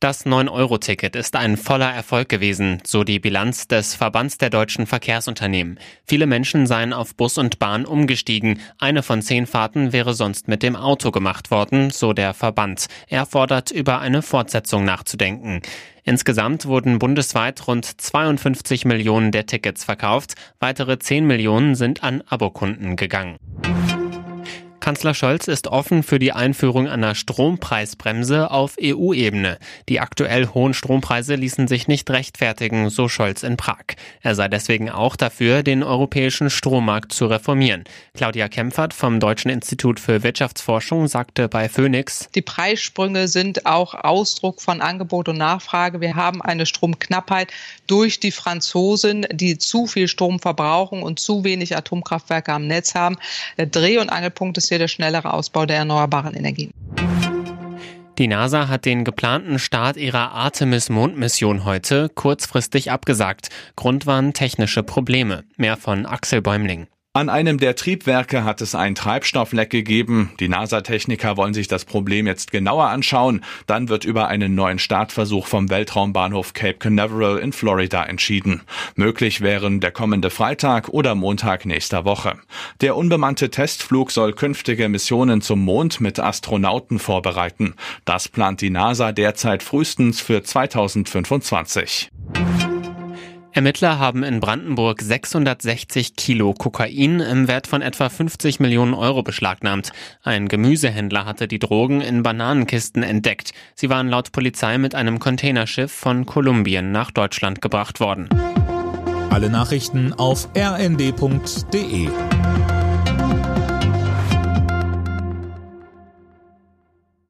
Das 9-Euro-Ticket ist ein voller Erfolg gewesen, so die Bilanz des Verbands der deutschen Verkehrsunternehmen. Viele Menschen seien auf Bus und Bahn umgestiegen. Eine von zehn Fahrten wäre sonst mit dem Auto gemacht worden, so der Verband. Er fordert, über eine Fortsetzung nachzudenken. Insgesamt wurden bundesweit rund 52 Millionen der Tickets verkauft. Weitere 10 Millionen sind an Abokunden gegangen. Kanzler Scholz ist offen für die Einführung einer Strompreisbremse auf EU-Ebene. Die aktuell hohen Strompreise ließen sich nicht rechtfertigen, so Scholz in Prag. Er sei deswegen auch dafür, den europäischen Strommarkt zu reformieren. Claudia Kempfert vom Deutschen Institut für Wirtschaftsforschung sagte bei Phoenix, Die Preissprünge sind auch Ausdruck von Angebot und Nachfrage. Wir haben eine Stromknappheit durch die Franzosen, die zu viel Strom verbrauchen und zu wenig Atomkraftwerke am Netz haben. Der Dreh- und Angelpunkt ist hier der schnellere Ausbau der erneuerbaren Energien. Die NASA hat den geplanten Start ihrer Artemis-Mondmission heute kurzfristig abgesagt. Grund waren technische Probleme. Mehr von Axel Bäumling. An einem der Triebwerke hat es ein Treibstoffleck gegeben. Die NASA-Techniker wollen sich das Problem jetzt genauer anschauen. Dann wird über einen neuen Startversuch vom Weltraumbahnhof Cape Canaveral in Florida entschieden. Möglich wären der kommende Freitag oder Montag nächster Woche. Der unbemannte Testflug soll künftige Missionen zum Mond mit Astronauten vorbereiten. Das plant die NASA derzeit frühestens für 2025. Ermittler haben in Brandenburg 660 Kilo Kokain im Wert von etwa 50 Millionen Euro beschlagnahmt. Ein Gemüsehändler hatte die Drogen in Bananenkisten entdeckt. Sie waren laut Polizei mit einem Containerschiff von Kolumbien nach Deutschland gebracht worden. Alle Nachrichten auf rnd.de